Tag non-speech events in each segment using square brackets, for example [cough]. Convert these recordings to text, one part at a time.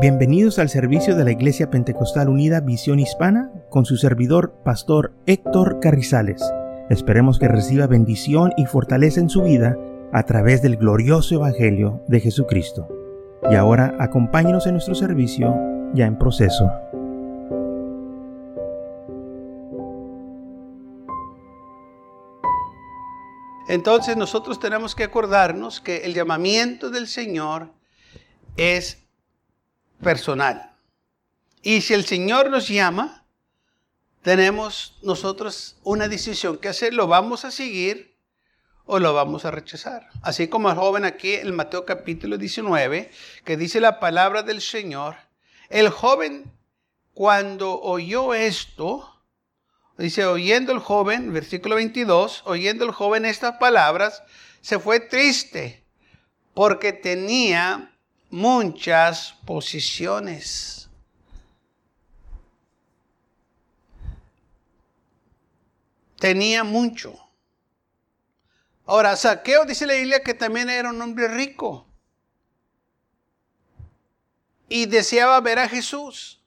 Bienvenidos al servicio de la Iglesia Pentecostal Unida Visión Hispana con su servidor, Pastor Héctor Carrizales. Esperemos que reciba bendición y fortaleza en su vida a través del glorioso Evangelio de Jesucristo. Y ahora acompáñenos en nuestro servicio ya en proceso. Entonces nosotros tenemos que acordarnos que el llamamiento del Señor es personal. Y si el Señor nos llama, tenemos nosotros una decisión que hacer. ¿Lo vamos a seguir o lo vamos a rechazar? Así como el joven aquí en Mateo capítulo 19, que dice la palabra del Señor. El joven cuando oyó esto, dice, oyendo el joven, versículo 22, oyendo el joven estas palabras, se fue triste porque tenía muchas posiciones. Tenía mucho. Ahora, Saqueo dice la Biblia que también era un hombre rico. Y deseaba ver a Jesús.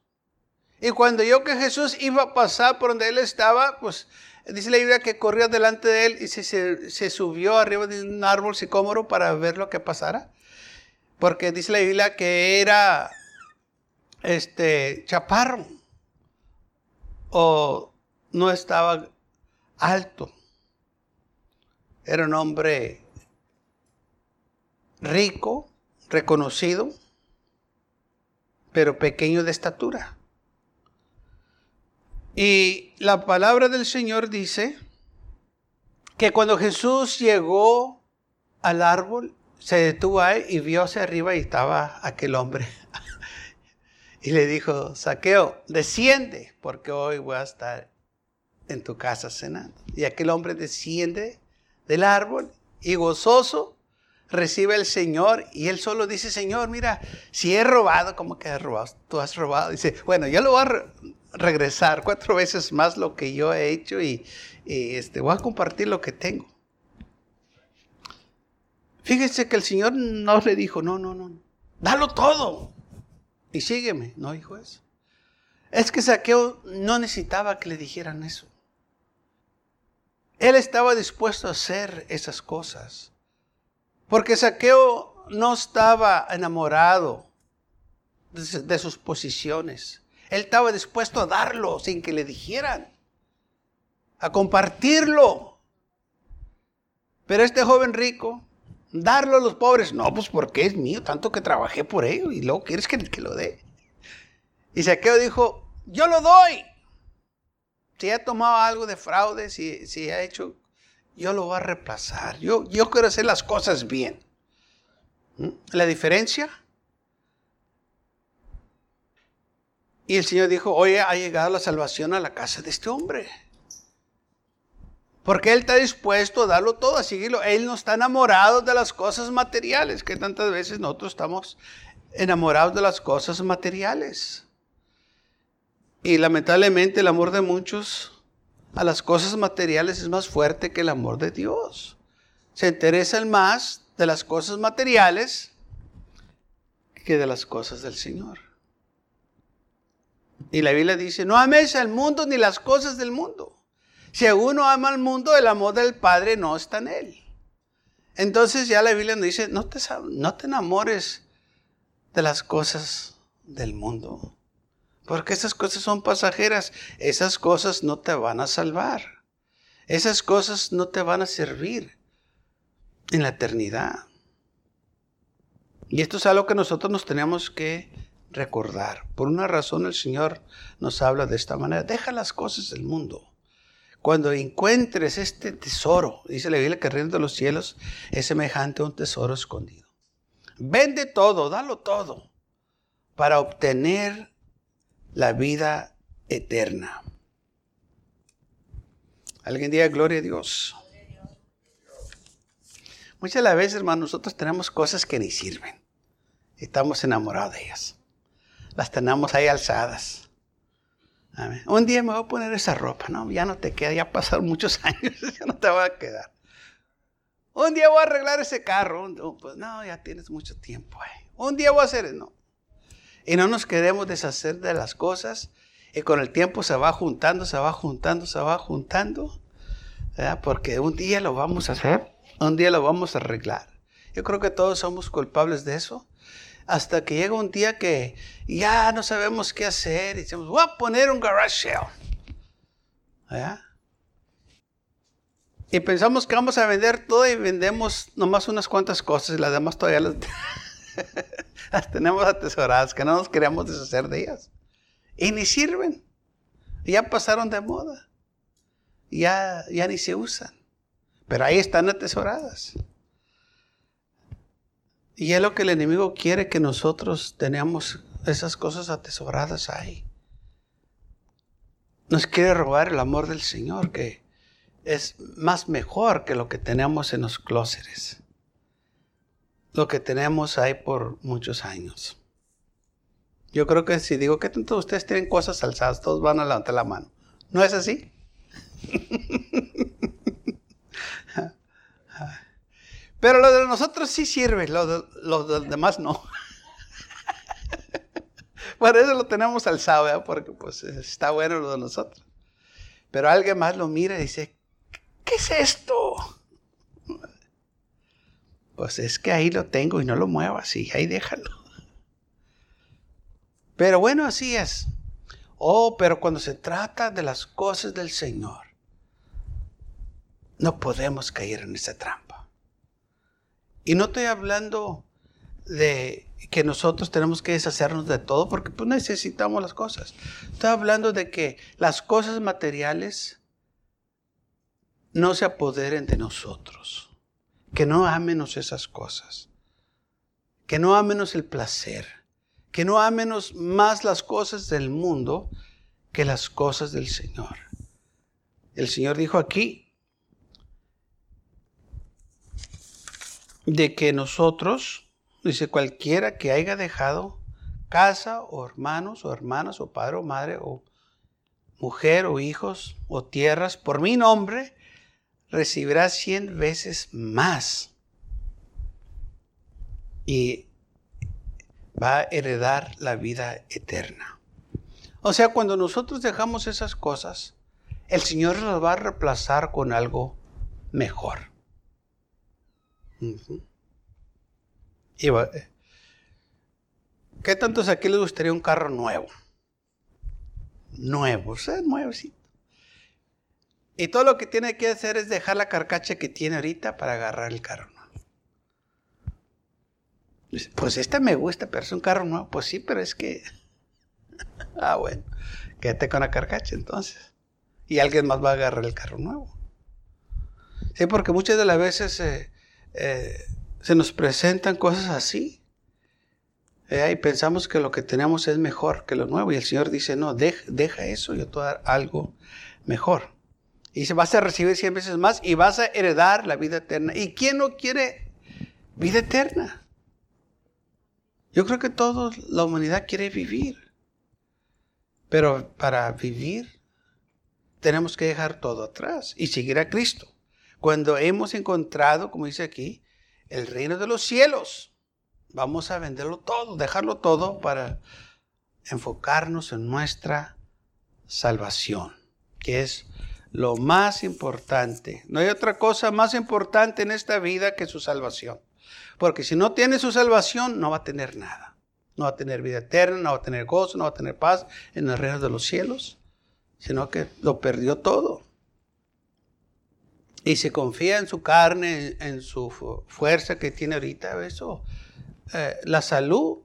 Y cuando yo que Jesús iba a pasar por donde él estaba, pues dice la Biblia que corrió delante de él y se, se subió arriba de un árbol sicómoro para ver lo que pasara. Porque dice la Biblia que era este chaparro o no estaba alto. Era un hombre rico, reconocido, pero pequeño de estatura. Y la palabra del Señor dice que cuando Jesús llegó al árbol, se detuvo ahí y vio hacia arriba y estaba aquel hombre. [laughs] y le dijo, Saqueo, desciende, porque hoy voy a estar en tu casa cenando. Y aquel hombre desciende del árbol y gozoso recibe al Señor y él solo dice, Señor, mira, si he robado, ¿cómo que robado? Tú has robado. Dice, bueno, yo lo voy a regresar cuatro veces más lo que yo he hecho y, este, voy a compartir lo que tengo. Fíjese que el Señor no le dijo, no, no, no, dalo todo y sígueme. No dijo eso. Es que Saqueo no necesitaba que le dijeran eso. Él estaba dispuesto a hacer esas cosas. Porque Saqueo no estaba enamorado de, de sus posiciones. Él estaba dispuesto a darlo sin que le dijeran. A compartirlo. Pero este joven rico Darlo a los pobres. No, pues porque es mío, tanto que trabajé por ello y luego quieres que, lo dé. Y Saqueo dijo, yo lo doy. Si ha tomado algo de fraude, si, si ha hecho, yo lo voy a reemplazar. Yo, yo quiero hacer las cosas bien. ¿Mm? La diferencia. Y el Señor dijo, oye, ha llegado la salvación a la casa de este hombre. Porque Él está dispuesto a darlo todo, a seguirlo. Él no está enamorado de las cosas materiales, que tantas veces nosotros estamos enamorados de las cosas materiales. Y lamentablemente el amor de muchos a las cosas materiales es más fuerte que el amor de Dios. Se interesan más de las cosas materiales que de las cosas del Señor. Y la Biblia dice, no ames al mundo ni las cosas del mundo. Si uno ama al mundo, el amor del Padre no está en él. Entonces ya la Biblia nos dice, no te, no te enamores de las cosas del mundo. Porque esas cosas son pasajeras. Esas cosas no te van a salvar. Esas cosas no te van a servir en la eternidad. Y esto es algo que nosotros nos tenemos que recordar. Por una razón el Señor nos habla de esta manera. Deja las cosas del mundo. Cuando encuentres este tesoro, dice la Biblia que el reino de los cielos es semejante a un tesoro escondido. Vende todo, dalo todo, para obtener la vida eterna. Alguien diga gloria a Dios. Muchas de las veces, hermano, nosotros tenemos cosas que ni sirven. Estamos enamorados de ellas. Las tenemos ahí alzadas. Un día me voy a poner esa ropa, ¿no? Ya no te queda, ya pasaron muchos [laughs] años, ya no te va a quedar. Un día voy a arreglar ese carro, pues no, ya tienes mucho tiempo. Un día voy a hacer, no. Y no nos queremos deshacer de las cosas. Y con el tiempo se va juntando, se va juntando, se va juntando. Porque un día lo vamos a hacer, un día lo vamos a arreglar. Yo creo que todos somos culpables de eso. Hasta que llega un día que ya no sabemos qué hacer y decimos, voy a poner un garage sale. Y pensamos que vamos a vender todo y vendemos nomás unas cuantas cosas y las demás todavía las, [laughs] las tenemos atesoradas, que no nos queremos deshacer de ellas. Y ni sirven. Ya pasaron de moda. Ya, ya ni se usan. Pero ahí están atesoradas. Y es lo que el enemigo quiere que nosotros tenemos esas cosas atesoradas ahí. Nos quiere robar el amor del Señor, que es más mejor que lo que tenemos en los clóseres. Lo que tenemos ahí por muchos años. Yo creo que si digo que todos ustedes tienen cosas alzadas, todos van a levantar la mano. ¿No es así? [laughs] Pero lo de nosotros sí sirve, lo de los demás no. [laughs] Por eso lo tenemos alzado, porque pues está bueno lo de nosotros. Pero alguien más lo mira y dice, ¿qué es esto? Pues es que ahí lo tengo y no lo muevas y ahí déjalo. Pero bueno, así es. Oh, pero cuando se trata de las cosas del Señor, no podemos caer en esa trampa. Y no estoy hablando de que nosotros tenemos que deshacernos de todo porque pues, necesitamos las cosas. Estoy hablando de que las cosas materiales no se apoderen de nosotros. Que no amenos esas cosas. Que no amenos el placer. Que no amenos más las cosas del mundo que las cosas del Señor. El Señor dijo aquí de que nosotros, dice cualquiera que haya dejado casa o hermanos o hermanas o padre o madre o mujer o hijos o tierras por mi nombre, recibirá cien veces más. Y va a heredar la vida eterna. O sea, cuando nosotros dejamos esas cosas, el Señor nos va a reemplazar con algo mejor. Y eh, ¿Qué tantos aquí les gustaría un carro nuevo? Nuevo, o sea, nuevecito. Y todo lo que tiene que hacer es dejar la carcacha que tiene ahorita para agarrar el carro nuevo. Pues este me gusta, pero es un carro nuevo. Pues sí, pero es que. [laughs] ah, bueno. Quédate con la carcacha entonces. Y alguien más va a agarrar el carro nuevo. Sí, porque muchas de las veces eh, eh, se nos presentan cosas así. Eh, y pensamos que lo que tenemos es mejor que lo nuevo. Y el Señor dice, no, deja, eso, yo te voy a dar algo mejor. Y se vas a recibir cien veces más y vas a heredar la vida eterna. ¿Y quién no quiere vida eterna? Yo creo que toda la humanidad quiere vivir. Pero para vivir tenemos que dejar todo atrás y seguir a Cristo. Cuando hemos encontrado, como dice aquí, el reino de los cielos, vamos a venderlo todo, dejarlo todo para enfocarnos en nuestra salvación, que es lo más importante. No hay otra cosa más importante en esta vida que su salvación. Porque si no tiene su salvación, no va a tener nada. No va a tener vida eterna, no va a tener gozo, no va a tener paz en el reino de los cielos, sino que lo perdió todo y se confía en su carne, en, su fuerza que tiene ahorita, eso, eh, la salud,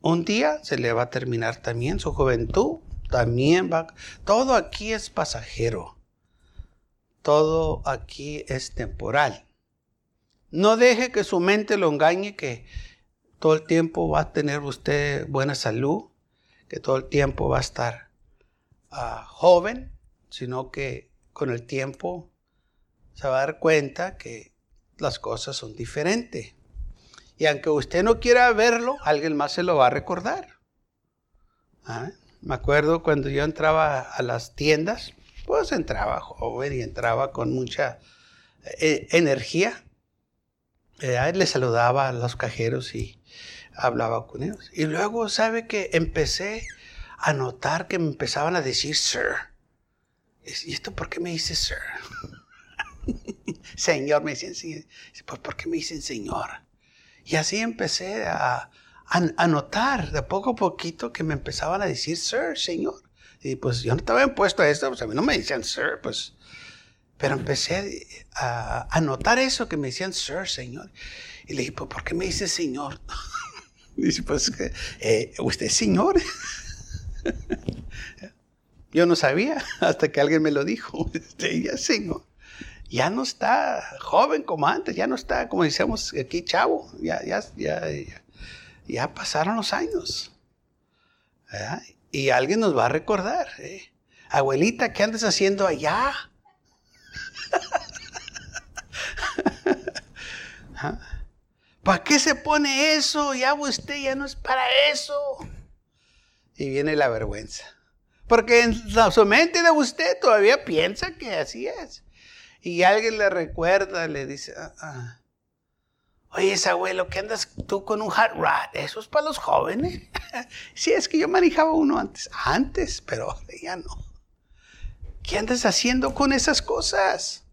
un día se le va a terminar también, su juventud también va, todo aquí es pasajero, todo aquí es temporal. No deje que su mente lo engañe que todo el tiempo va a tener usted buena salud, que todo el tiempo va a estar ah, joven, sino que con el tiempo se va a dar cuenta que las cosas son diferentes. Y aunque usted no quiera verlo, alguien más se lo va a recordar. ¿Ah? Me acuerdo cuando yo entraba a las tiendas, pues entraba joven y entraba con mucha eh, energía. Eh, le saludaba a los cajeros y hablaba con ellos. Y luego, ¿sabe que Empecé a notar que me empezaban a decir sir. ¿Y esto por qué me dice sir? [laughs] señor, me dicen. Pues, ¿por qué me dicen señor? Y así empecé a, notar de poco a poquito que me empezaban a decir sir, señor. Y pues yo no estaba impuesto a esto, pues a mí no me decían sir, pues. Pero empecé a, a notar eso, que me decían sir, señor. Y le dije, pues, ¿por qué me dice señor? [laughs] Dice, pues, eh, ¿usted es señor? [laughs] Yo no sabía hasta que alguien me lo dijo. Este, ya señor. Ya no está joven como antes, ya no está, como decíamos aquí, chavo. Ya, ya, ya, ya, pasaron los años. Y alguien nos va a recordar. ¿eh? Abuelita, ¿qué andas haciendo allá? [laughs] ¿Ah? ¿Para qué se pone eso? Ya usted ya no es para eso. Y viene la vergüenza. Porque en su mente de usted todavía piensa que así es. Y alguien le recuerda, le dice, ah, ah. oye, ese abuelo, ¿qué andas tú con un hot rod? Eso es para los jóvenes. [laughs] sí, es que yo manejaba uno antes. Antes, pero ya no. ¿Qué andas haciendo con esas cosas?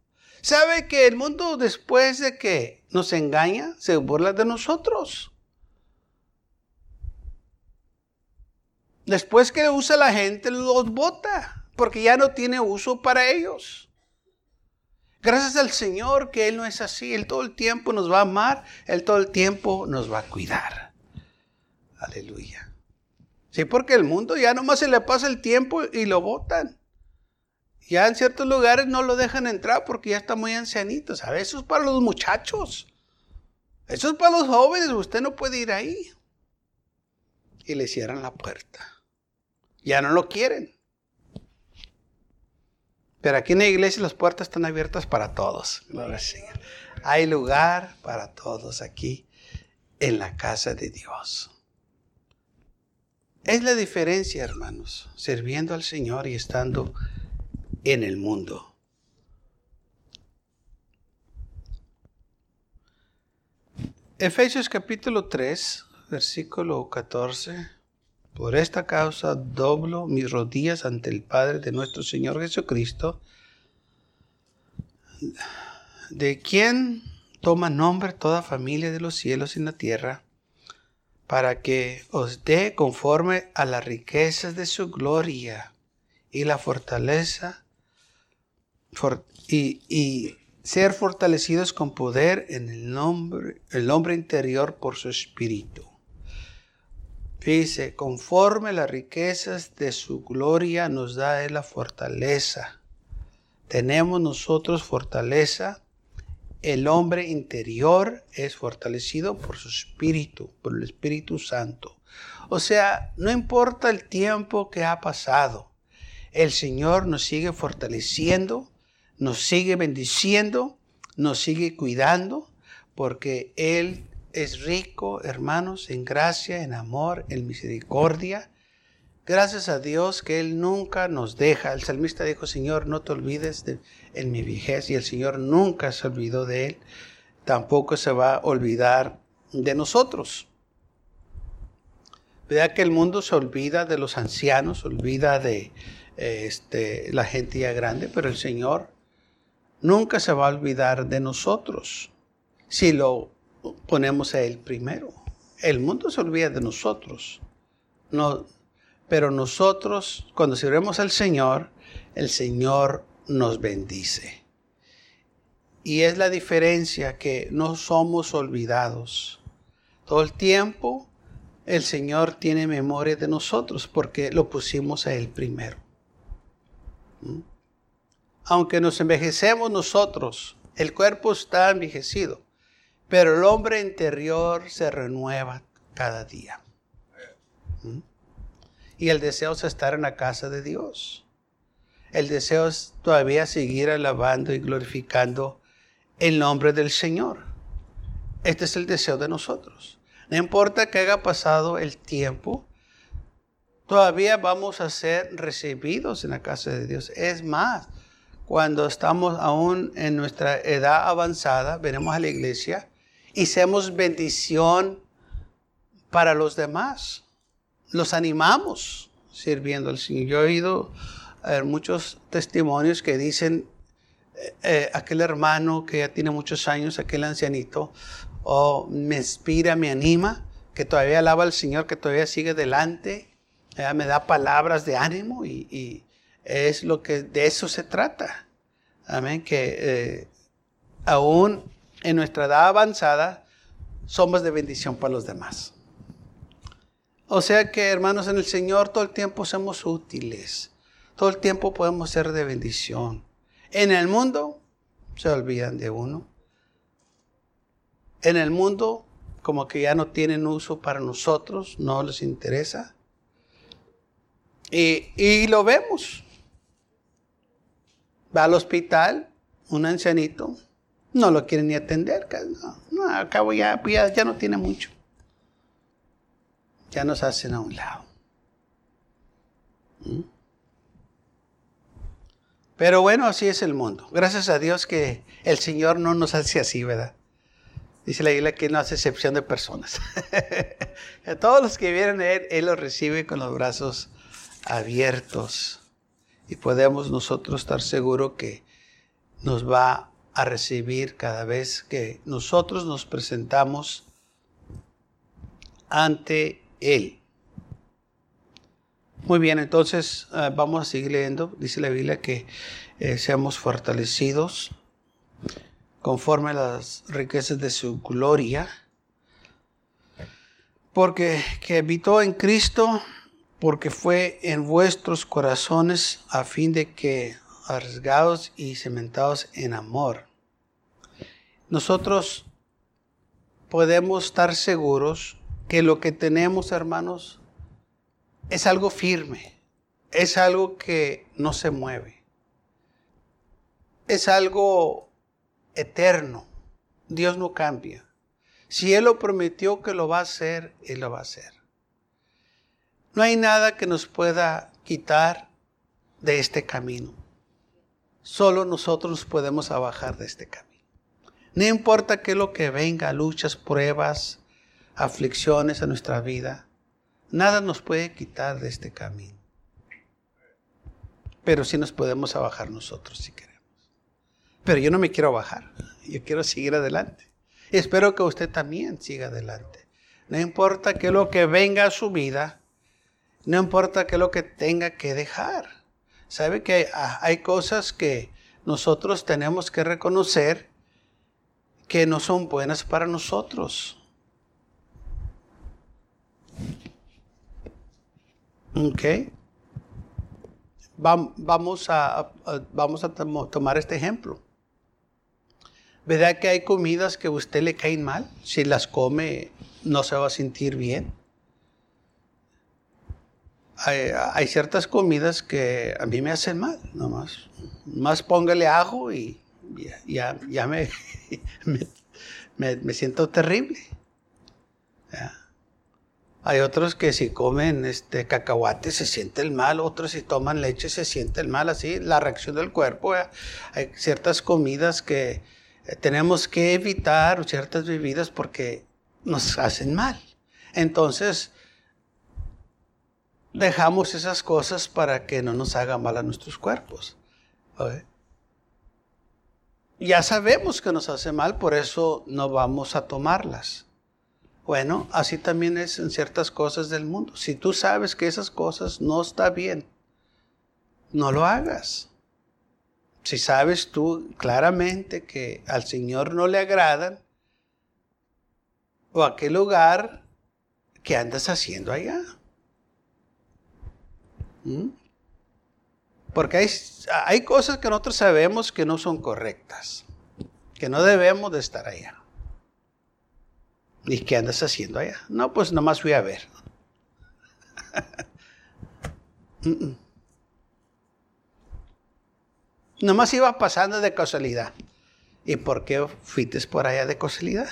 ¿Sabe que el mundo después de que nos engaña, se burla de nosotros? Después que usa la gente, los bota, porque ya no tiene uso para ellos. Gracias al Señor que Él no es así. Él todo el tiempo nos va a amar, Él todo el tiempo nos va a cuidar. Aleluya. Sí, porque el mundo ya nomás se le pasa el tiempo y lo botan. Ya en ciertos lugares no lo dejan entrar porque ya está muy ancianito. ¿Sabe? Eso es para los muchachos. Eso es para los jóvenes. Usted no puede ir ahí. Y le cierran la puerta. Ya no lo quieren. Pero aquí en la iglesia las puertas están abiertas para todos. Hay lugar para todos aquí en la casa de Dios. Es la diferencia, hermanos, sirviendo al Señor y estando en el mundo. Efesios capítulo 3, versículo 14. Por esta causa doblo mis rodillas ante el Padre de nuestro Señor Jesucristo, de quien toma nombre toda familia de los cielos y la tierra, para que os dé conforme a las riquezas de su gloria y la fortaleza y, ser fortalecidos con poder en el nombre, el hombre interior por su espíritu. Dice, conforme las riquezas de su gloria nos da la fortaleza. Tenemos nosotros fortaleza. El hombre interior es fortalecido por su espíritu, por el Espíritu Santo. O sea, no importa el tiempo que ha pasado, el Señor nos sigue fortaleciendo nos sigue bendiciendo, nos sigue cuidando, porque Él es rico, hermanos, en gracia, en amor, en misericordia. Gracias a Dios que Él nunca nos deja. El salmista dijo, Señor, no te olvides de en mi vejez. Y el Señor nunca se olvidó de Él. Tampoco se va a olvidar de nosotros. Vea que el mundo se olvida de los ancianos, olvida de este, la gente ya grande, pero el Señor nunca se va a olvidar de nosotros si lo ponemos a Él primero. El mundo se olvida de nosotros. No, pero nosotros, cuando sirvemos al Señor, el Señor nos bendice. Y es la diferencia que no somos olvidados. Todo el tiempo el Señor tiene memoria de nosotros porque lo pusimos a Él primero. ¿Mm? aunque nos envejecemos nosotros, el cuerpo está envejecido, pero el hombre interior se renueva cada día. ¿Mm? Y el deseo es estar en la casa de Dios. El deseo es todavía seguir alabando y glorificando el nombre del Señor. Este es el deseo de nosotros. No importa que haya pasado el tiempo, todavía vamos a ser recibidos en la casa de Dios. Es más, cuando estamos aún en nuestra edad avanzada, venimos a la iglesia y seamos bendición para los demás. Los animamos sirviendo al Señor. Yo he oído eh, muchos testimonios que dicen, eh, eh, aquel hermano que ya tiene muchos años, aquel ancianito, oh, me inspira, me anima, que todavía alaba al Señor, que todavía sigue delante, me da palabras de ánimo y, es lo que de eso se trata. Amén, que aún en nuestra edad avanzada somos de bendición para los demás. O sea que, hermanos, en el Señor todo el tiempo somos útiles. Todo el tiempo podemos ser de bendición. En el mundo se olvidan de uno. En el mundo como que ya no tienen uso para nosotros, no les interesa. Y, lo vemos. Va al hospital, un ancianito, no lo quieren ni atender. No, cabo ya, ya, ya no tiene mucho ya nos hacen a un lado. ¿Mm? Pero bueno, así es el mundo. Gracias a Dios que el Señor no nos hace así, ¿verdad? Dice la Biblia que no hace excepción de personas. [laughs] a todos los que vienen a Él, Él los recibe con los brazos abiertos. Y podemos nosotros estar seguros que nos va a recibir cada vez que nosotros nos presentamos ante él. Muy bien, entonces ah, vamos a seguir leyendo. Dice la Biblia que eh, seamos fortalecidos conforme a las riquezas de su gloria, porque que habitó en Cristo, porque fue en vuestros corazones a fin de que arriesgados y cementados en amor. Nosotros podemos estar seguros que lo que tenemos, hermanos, es algo firme, es algo que no se mueve, es algo eterno. Dios no cambia. Si Él lo prometió que lo va a hacer, Él lo va a hacer. No hay nada que nos pueda quitar de este camino. Solo nosotros nos podemos abajar de este camino. No importa qué es lo que venga, luchas, pruebas, aflicciones a nuestra vida, nada nos puede quitar de este camino. Pero sí nos podemos abajar nosotros si queremos. Pero yo no me quiero bajar, [laughs] yo quiero seguir adelante. Y espero que usted también siga adelante. No importa qué es lo que venga a su vida, no importa qué es lo que tenga que dejar. ¿Sabe que hay cosas que nosotros tenemos que reconocer que no son buenas para nosotros? Ok. Vamos a, vamos a tomar este ejemplo. ¿Verdad que hay comidas que a usted le caen mal? Si las come, no se va a sentir bien. Hay, ciertas comidas que a mí me hacen mal, nomás. Más póngale ajo y ya, ya, [laughs] me, me, siento terrible. Hay otros que si comen este cacahuate se sienten mal, otros si toman leche se sienten mal, así la reacción del cuerpo. Hay ciertas comidas que eh, tenemos que evitar, ciertas bebidas porque nos hacen mal. Entonces, dejamos esas cosas para que no nos hagan mal a nuestros cuerpos. Ya sabemos que nos hace mal, por eso no vamos a tomarlas. Bueno, así también es en ciertas cosas del mundo. Si tú sabes que esas cosas no está bien, no lo hagas. Si sabes tú claramente que al Señor no le agradan, o a qué lugar que andas haciendo allá. ¿Mm? Porque hay, hay cosas que nosotros sabemos que no son correctas, que no debemos de estar allá. ¿Y qué andas haciendo allá? No, pues nomás fui a ver. [laughs] Nomás iba pasando de casualidad. ¿Y por qué fuiste por allá de casualidad?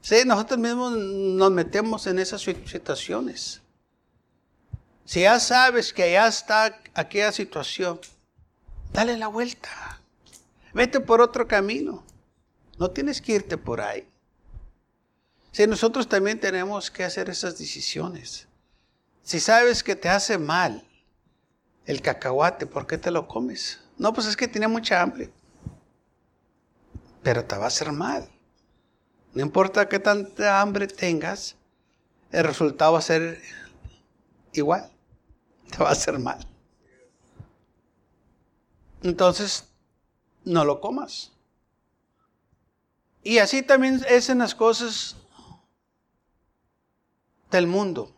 Sí, nosotros mismos nos metemos en esas situaciones. Si ya sabes que ya está aquella situación, dale la vuelta. Vete por otro camino. No tienes que irte por ahí. Si nosotros también tenemos que hacer esas decisiones. Si sabes que te hace mal el cacahuate, ¿por qué te lo comes? No, pues es que tiene mucha hambre. Pero te va a hacer mal. No importa qué tanta hambre tengas, el resultado va a ser igual. Te va a hacer mal. Entonces, no lo comas. Y así también es en las cosas del mundo.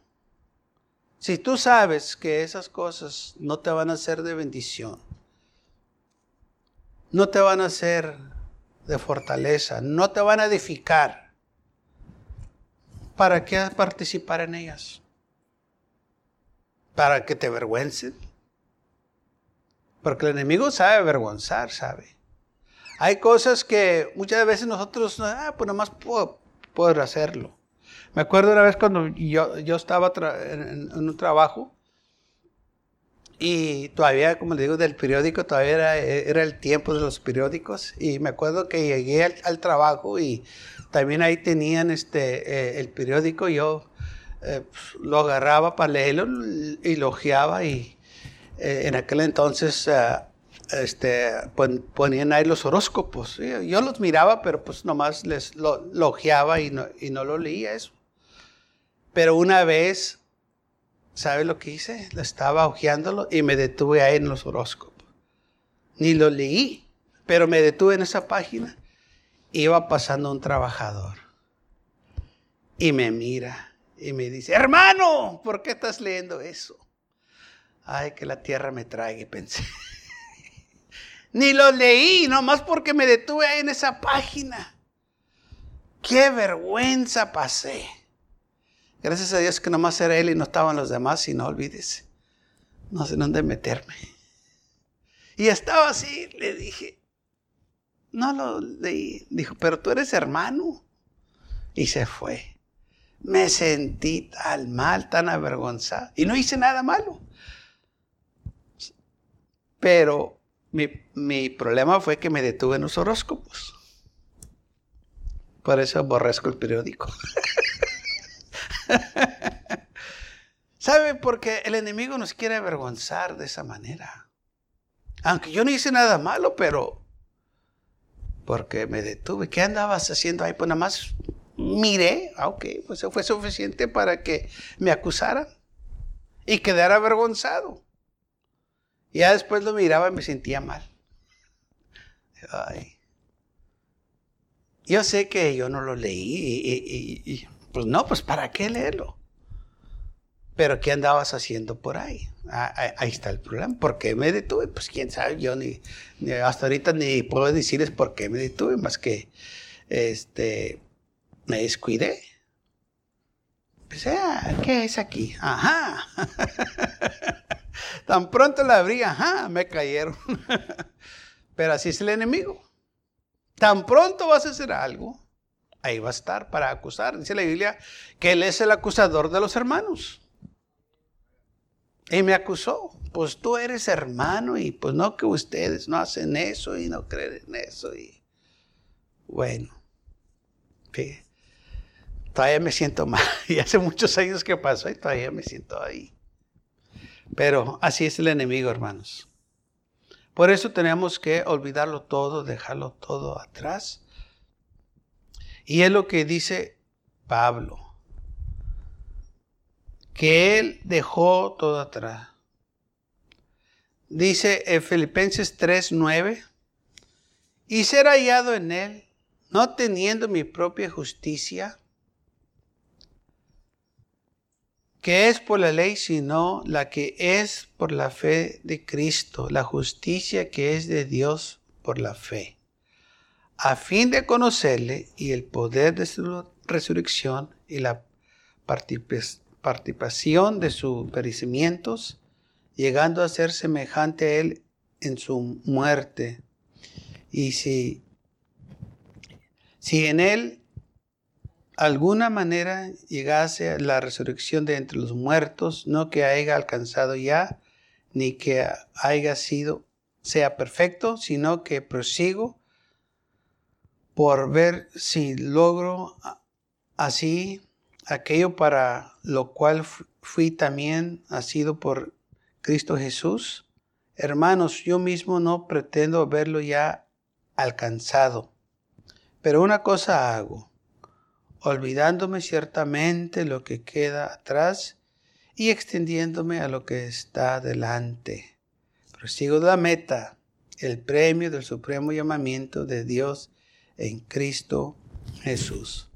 Si tú sabes que esas cosas no te van a ser de bendición, no te van a ser de fortaleza, no te van a edificar, ¿para qué participar en ellas? ¿Para que te avergüencen? Porque el enemigo sabe avergonzar, ¿sabe? Hay cosas que muchas veces nosotros, ah, pues nomás puedo, puedo hacerlo. Me acuerdo una vez cuando yo, yo estaba en, un trabajo y todavía, como le digo, del periódico, todavía era, el tiempo de los periódicos y me acuerdo que llegué al, trabajo y también ahí tenían este, eh, el periódico, yo eh, pues, lo agarraba para leerlo y logiaba y eh, en aquel entonces este, ponían ahí los horóscopos. Yo los miraba, pero pues nomás les lo, logiaba y no, y no lo leía eso. Pero una vez, ¿sabe lo que hice? Lo estaba hojeándolo y me detuve ahí en los horóscopos. Ni lo leí, pero me detuve en esa página. Iba pasando un trabajador y me mira y me dice, hermano, ¿por qué estás leyendo eso? Ay, que la tierra me traiga, pensé. [laughs] Ni lo leí, nomás porque me detuve ahí en esa página. Qué vergüenza pasé. Gracias a Dios que nomás era él y no estaban los demás, y no olvides. No sé dónde meterme. Y estaba así, le dije, no lo leí. Dijo, pero tú eres hermano. Y se fue. Me sentí tan mal, tan avergonzado. Y no hice nada malo. Pero mi, problema fue que me detuve en los horóscopos. Por eso aborrezco el periódico. [laughs] ¿Sabe? Porque el enemigo nos quiere avergonzar de esa manera. Aunque yo no hice nada malo, pero porque me detuve. ¿Qué andabas haciendo ahí? Pues nada más miré. Ah, ok, pues eso fue suficiente para que me acusaran y quedara avergonzado. Y ya después lo miraba y me sentía mal. Yo sé que yo no lo leí y, pues no, pues ¿para qué leerlo? Pero ¿qué andabas haciendo por ahí? Ah, ah, ahí está el problema. ¿Por qué me detuve? Pues quién sabe, yo ni, hasta ahorita ni puedo decirles por qué me detuve, más que este, me descuidé. Pues, ah, ¿qué es aquí? Ajá. [laughs] Tan pronto la abrí, ajá, me cayeron. [laughs] Pero así es el enemigo. Tan pronto vas a hacer algo, ahí va a estar para acusar. Dice la Biblia que él es el acusador de los hermanos. Y me acusó. Pues tú eres hermano y pues no que ustedes no hacen eso y no creen en eso. Y bueno, todavía me siento mal. [laughs] Y hace muchos años que pasó y todavía me siento ahí. Pero así es el enemigo, hermanos. Por eso tenemos que olvidarlo todo, dejarlo todo atrás. Y es lo que dice Pablo, que él dejó todo atrás. Dice en Filipenses 3, 9, y ser hallado en él, no teniendo mi propia justicia, que es por la ley, sino la que es por la fe de Cristo, la justicia que es de Dios por la fe, a fin de conocerle y el poder de su resurrección y la participación de sus perecimientos, llegando a ser semejante a él en su muerte. Y si, si en él alguna manera llegase a la resurrección de entre los muertos, no que haya alcanzado ya, ni que haya sido, sea perfecto, sino que prosigo por ver si logro Así, aquello para lo cual fui también nacido por Cristo Jesús, hermanos, yo mismo no pretendo verlo ya alcanzado. Pero una cosa hago, olvidándome ciertamente lo que queda atrás y extendiéndome a lo que está delante. Prosigo la meta, el premio del supremo llamamiento de Dios en Cristo Jesús.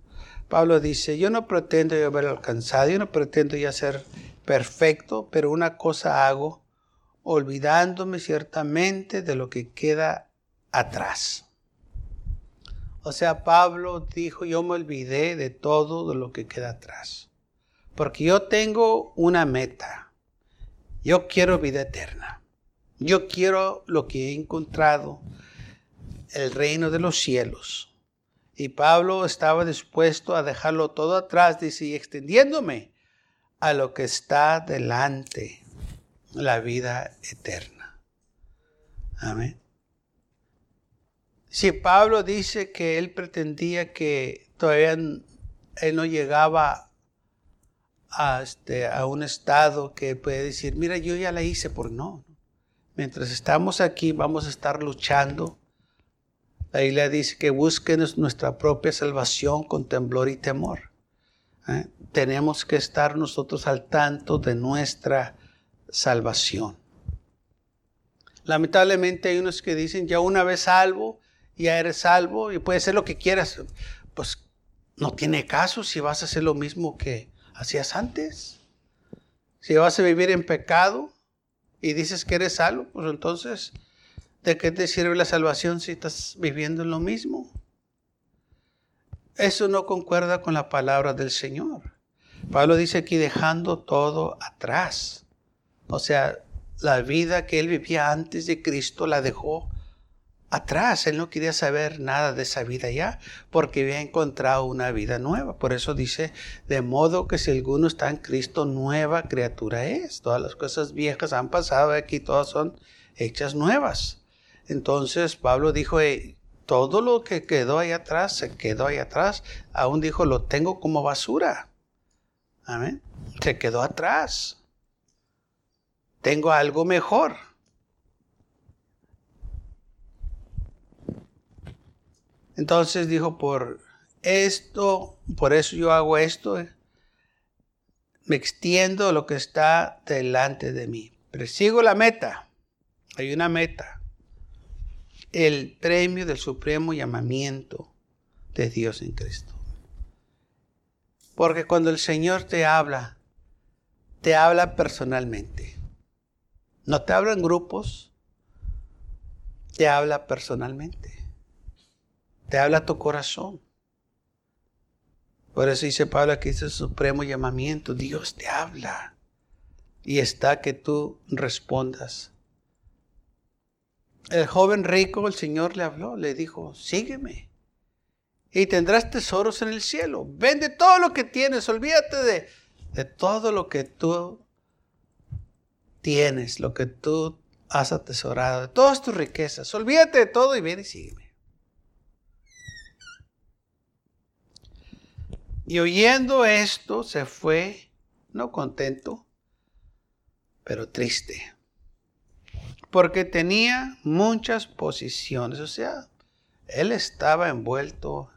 Pablo dice, yo no pretendo ya haber alcanzado, yo no pretendo ya ser perfecto, pero una cosa hago, olvidándome ciertamente de lo que queda atrás. O sea, Pablo dijo, yo me olvidé de todo de lo que queda atrás. Porque yo tengo una meta. Yo quiero vida eterna. Yo quiero lo que he encontrado, el reino de los cielos. Y Pablo estaba dispuesto a dejarlo todo atrás, dice, y extendiéndome a lo que está delante, la vida eterna. Amén. Si Pablo dice que él pretendía que todavía él no llegaba a, este, a un estado que puede decir, mira, yo ya la hice por no. Mientras estamos aquí vamos a estar luchando. La Biblia dice que busquen nuestra propia salvación con temblor y temor. ¿eh? Tenemos que estar nosotros al tanto de nuestra salvación. Lamentablemente hay unos que dicen, ya una vez salvo, ya eres salvo y puedes hacer lo que quieras. Pues no tiene caso si vas a hacer lo mismo que hacías antes. Si vas a vivir en pecado y dices que eres salvo, pues entonces, ¿de qué te sirve la salvación si estás viviendo en lo mismo? Eso no concuerda con la palabra del Señor. Pablo dice aquí dejando todo atrás. O sea, la vida que él vivía antes de Cristo la dejó atrás. Él no quería saber nada de esa vida ya, porque había encontrado una vida nueva. Por eso dice, de modo que si alguno está en Cristo, nueva criatura es. Todas las cosas viejas han pasado aquí, todas son hechas nuevas. Entonces Pablo dijo, todo lo que quedó ahí atrás, se quedó ahí atrás. Aún dijo, lo tengo como basura. Amén. Se quedó atrás. Tengo algo mejor. Entonces dijo, por esto, por eso yo hago esto, eh, me extiendo lo que está delante de mí. Persigo la meta. Hay una meta. El premio del supremo llamamiento de Dios en Cristo. Porque cuando el Señor te habla, te habla personalmente. No te habla en grupos, te habla personalmente te habla tu corazón. Por eso dice Pablo que es el supremo llamamiento. Dios te habla. Y está que tú respondas. El joven rico, el Señor le habló, le dijo, sígueme. Y tendrás tesoros en el cielo. Vende todo lo que tienes. Olvídate de, de todo lo que tú tienes, lo que tú has atesorado, de todas tus riquezas. Olvídate de todo y ven y sígueme. Y oyendo esto se fue, no contento, pero triste, porque tenía muchas posiciones, o sea, él estaba envuelto,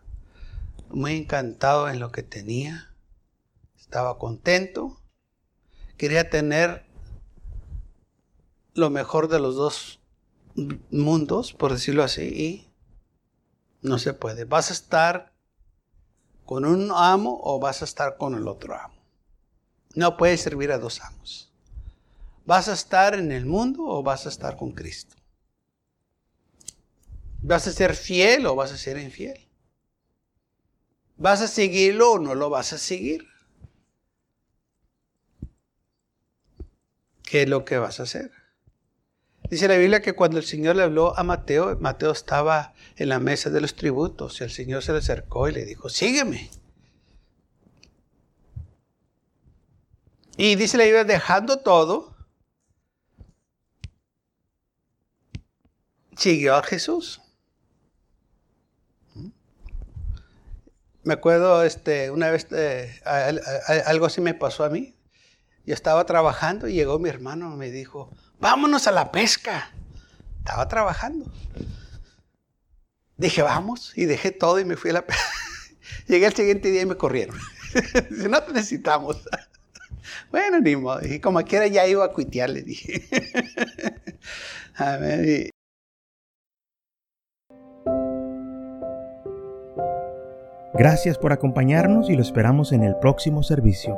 muy encantado en lo que tenía, estaba contento, quería tener lo mejor de los dos mundos, por decirlo así, y no se puede. Vas a estar con un amo o vas a estar con el otro amo. No puedes servir a dos amos. ¿Vas a estar en el mundo o vas a estar con Cristo? ¿Vas a ser fiel o vas a ser infiel? ¿Vas a seguirlo o no lo vas a seguir? ¿Qué es lo que vas a hacer? Dice la Biblia que cuando el Señor le habló a Mateo, Mateo estaba en la mesa de los tributos y el Señor se le acercó y le dijo, sígueme. Y dice la Biblia, dejando todo, siguió a Jesús. me acuerdo, este, una vez eh, algo así me pasó a mí. Yo estaba trabajando y llegó mi hermano y me dijo, vámonos a la pesca. Estaba trabajando. Dije, vamos, y dejé todo y me fui a la pesca. [laughs] Llegué el siguiente día y me corrieron. [laughs] si no te necesitamos. [laughs] bueno, ni modo. Y como quiera ya iba a cuitear, le dije. a Gracias por acompañarnos y lo esperamos en el próximo servicio.